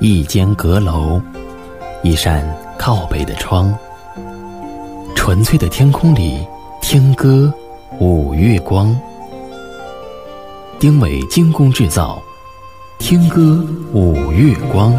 一间阁楼，一扇靠北的窗，纯粹的天空里听歌，五月光。丁伟精工制造，听歌五月光。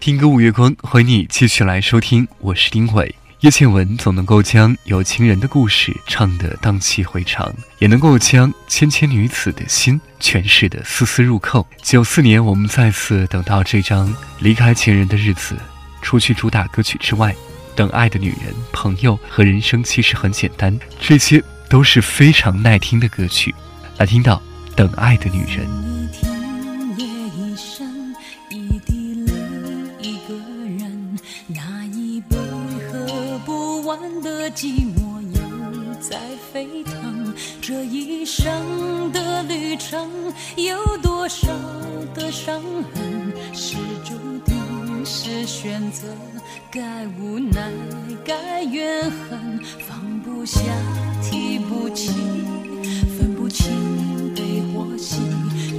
听歌五月光，欢迎你继续来收听，我是丁伟。叶倩文总能够将有情人的故事唱得荡气回肠，也能够将千千女子的心诠释得丝丝入扣。九四年，我们再次等到这张离开情人的日子。除去主打歌曲之外，等爱的女人、朋友和人生其实很简单，这些都是非常耐听的歌曲。来听到等爱的女人。沸腾，这一生的旅程有多少的伤痕？是注定，是选择，该无奈，该怨恨，放不下，提不起，分不清悲或喜，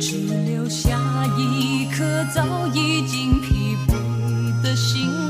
只留下一颗早已经疲惫的心。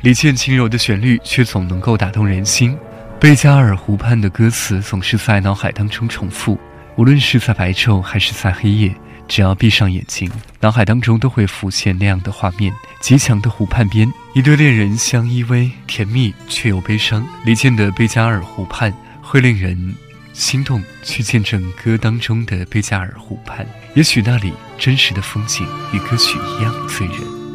李健轻柔的旋律却总能够打动人心。贝加尔湖畔的歌词总是在脑海当中重复，无论是在白昼还是在黑夜，只要闭上眼睛，脑海当中都会浮现那样的画面：极强的湖畔边，一对恋人相依偎，甜蜜却又悲伤。李健的贝加尔湖畔会令人。心动去见证歌当中的贝加尔湖畔，也许那里真实的风景与歌曲一样醉人。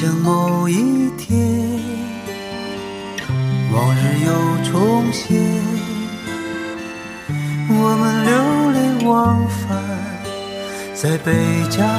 想某一天，往日又重现，我们流连忘返在贝加尔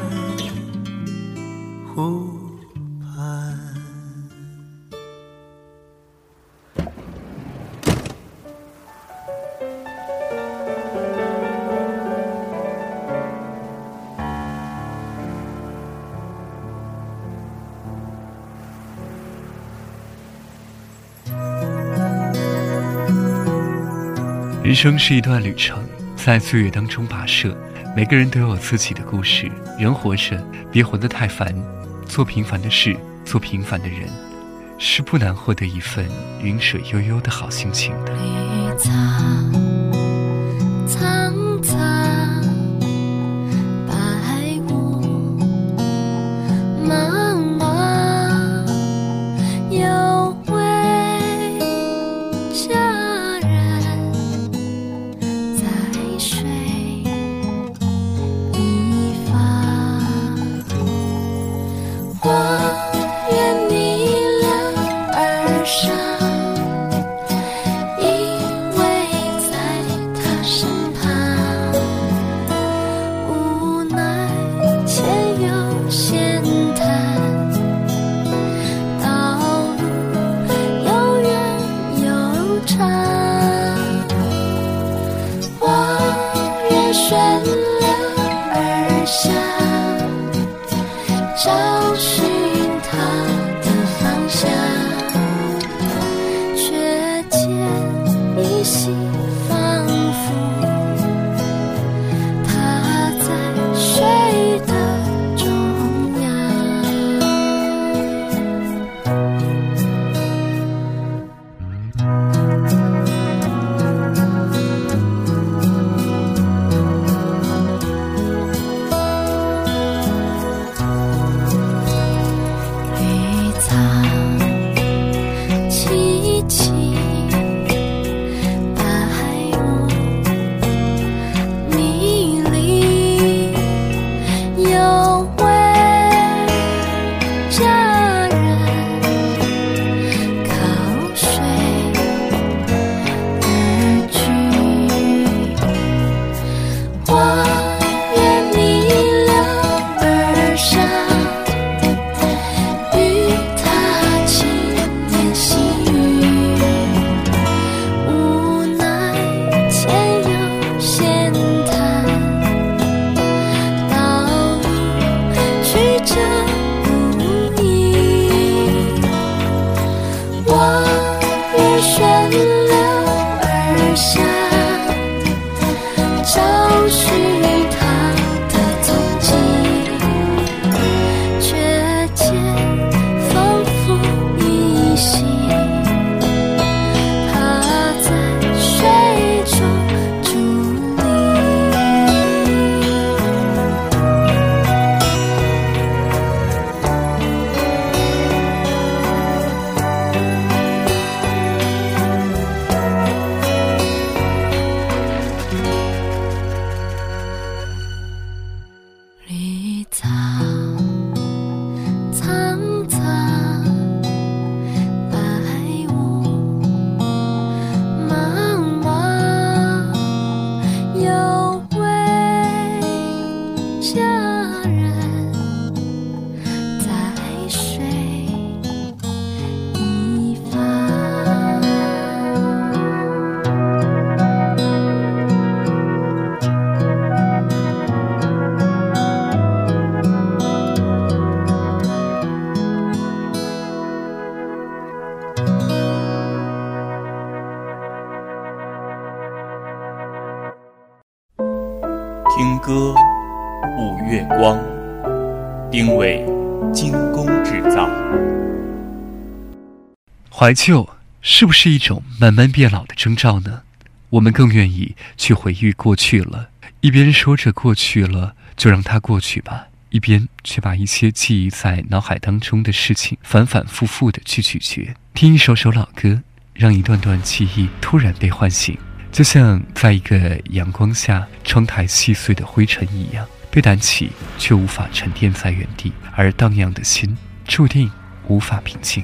人生是一段旅程，在岁月当中跋涉，每个人都有自己的故事。人活着，别活得太烦，做平凡的事，做平凡的人，是不难获得一份云水悠悠的好心情的。山怀旧是不是一种慢慢变老的征兆呢？我们更愿意去回忆过去了，一边说着过去了就让它过去吧，一边却把一些记忆在脑海当中的事情反反复复的去咀嚼。听一首首老歌，让一段段记忆突然被唤醒。就像在一个阳光下，窗台细碎的灰尘一样，被弹起却无法沉淀在原地，而荡漾的心注定无法平静。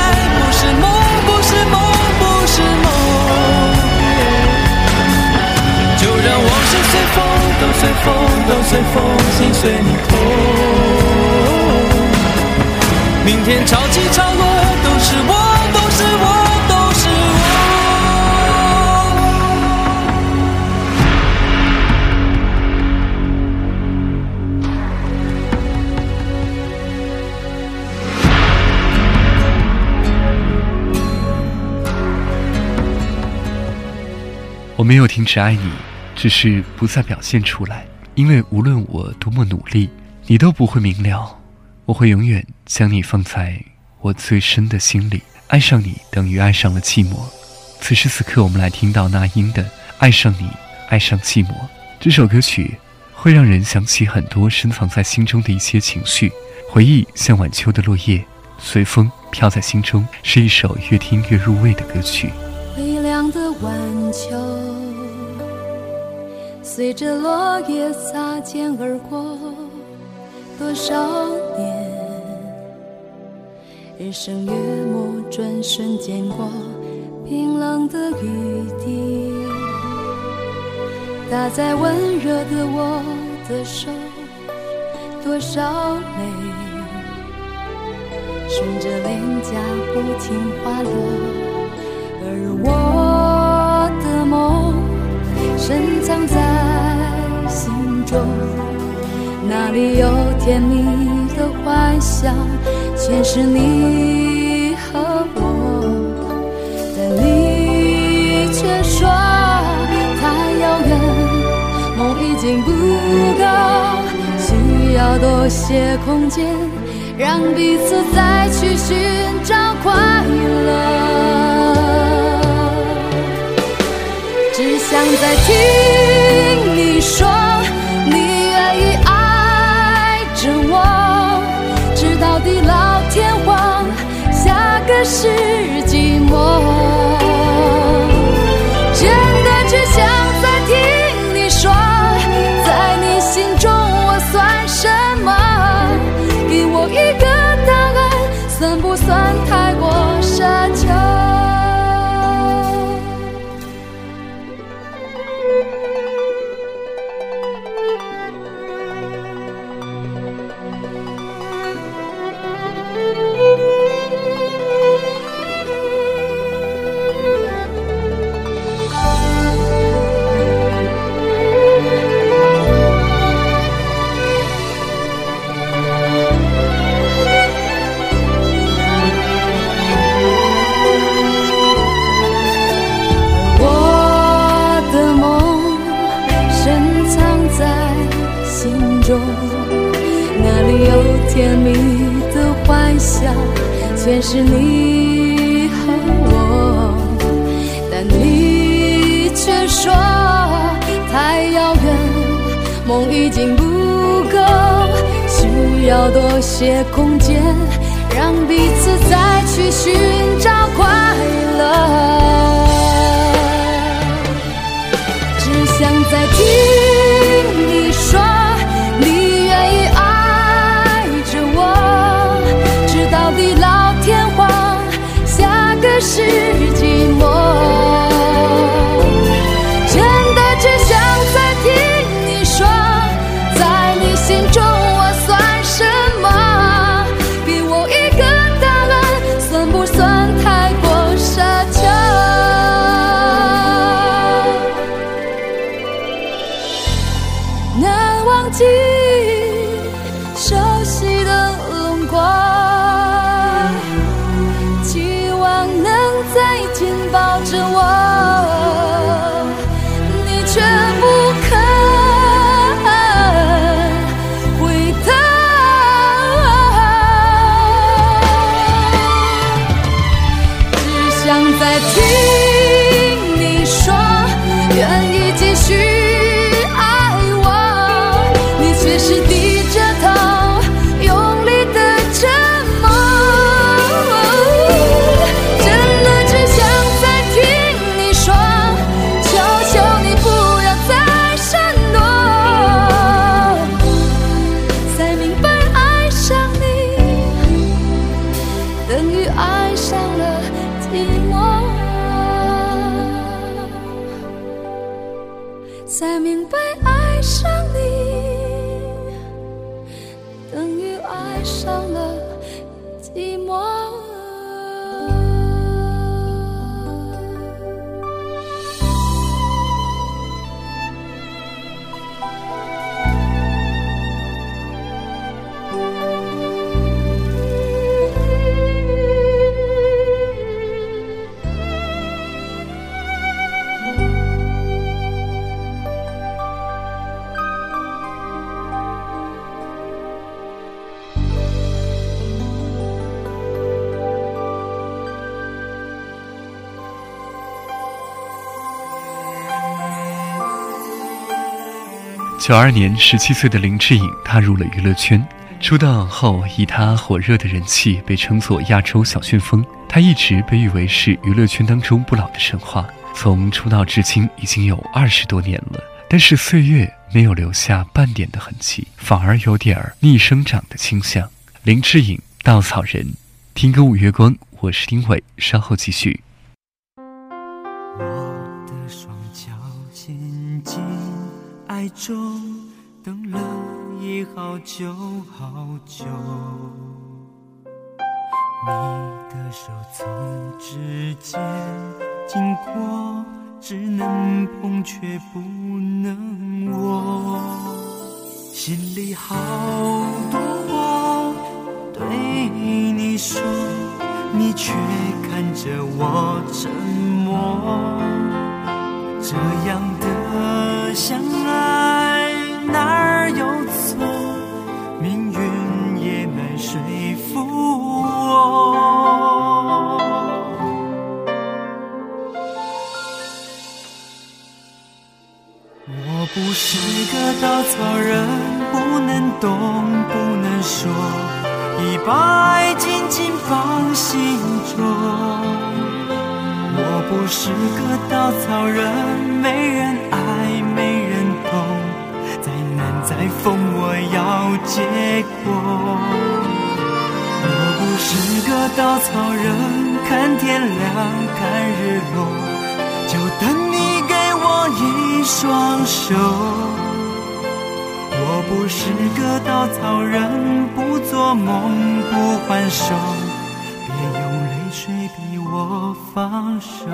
随风，都随风，心随你空。明天潮起潮落，都是我，都是我，都是我我没有停止爱你，只是不再表现出来。因为无论我多么努力，你都不会明了。我会永远将你放在我最深的心里。爱上你等于爱上了寂寞。此时此刻，我们来听到那英的《爱上你，爱上寂寞》这首歌曲，会让人想起很多深藏在心中的一些情绪。回忆像晚秋的落叶，随风飘在心中，是一首越听越入味的歌曲。微凉的晚秋，随着落叶擦肩而过，多少年，日升月没，转瞬间过，冰冷的雨滴打在温热的我的手，多少泪顺着脸颊不停滑落。而我深藏在心中，那里有甜蜜的幻想，全是你和我。但你却说太遥远，梦已经不够，需要多些空间，让彼此再去寻找快乐。想再去有甜蜜的幻想，全是你和我。但你却说太遥远，梦已经不够，需要多些空间，让彼此再去寻找快乐。只想再听是九二年，十七岁的林志颖踏入了娱乐圈。出道后，以他火热的人气被称作亚洲小旋风。他一直被誉为是娱乐圈当中不老的神话。从出道至今已经有二十多年了，但是岁月没有留下半点的痕迹，反而有点儿逆生长的倾向。林志颖，稻草人，听歌五月光，我是丁伟，稍后继续。我的双脚紧紧爱中，等了已好久好久。你的手从指尖经过，只能碰却不能握。心里好多话对你说，你却看着我沉默。这样相爱哪儿有错？命运也难说服我。我不是个稻草人，不能动，不能说，已把爱紧紧放心中。我不是个稻草人，没人爱，难再疯，我要结果。我不是个稻草人，看天亮，看日落，就等你给我一双手。我不是个稻草人，不做梦，不还手，别用泪水逼我放手。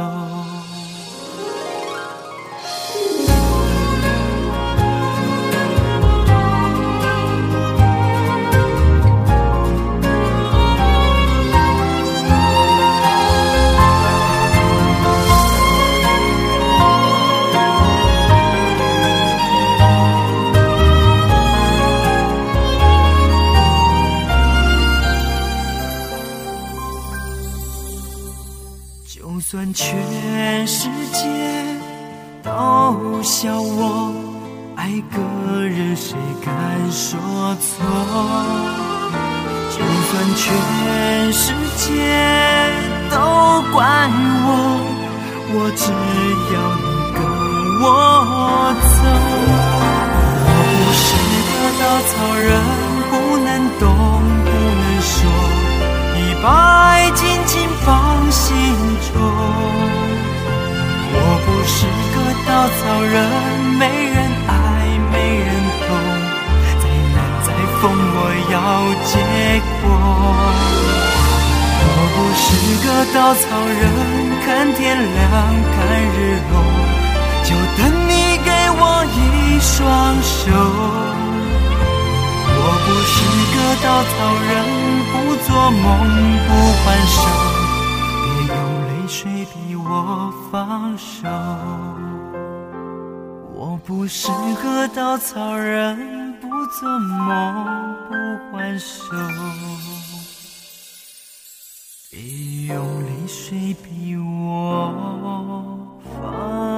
全世界都怪我，我只要你跟我走。我不是个稻草人，不能动，不能说，已把爱紧紧放心中。我不是个稻草，人结果。我不是个稻草人，看天亮，看日落，就等你给我一双手。我不是个稻草人，不做梦，不还手，别用泪水逼我放手。我不是个稻草人，怎么不还手？别用泪水逼我放手。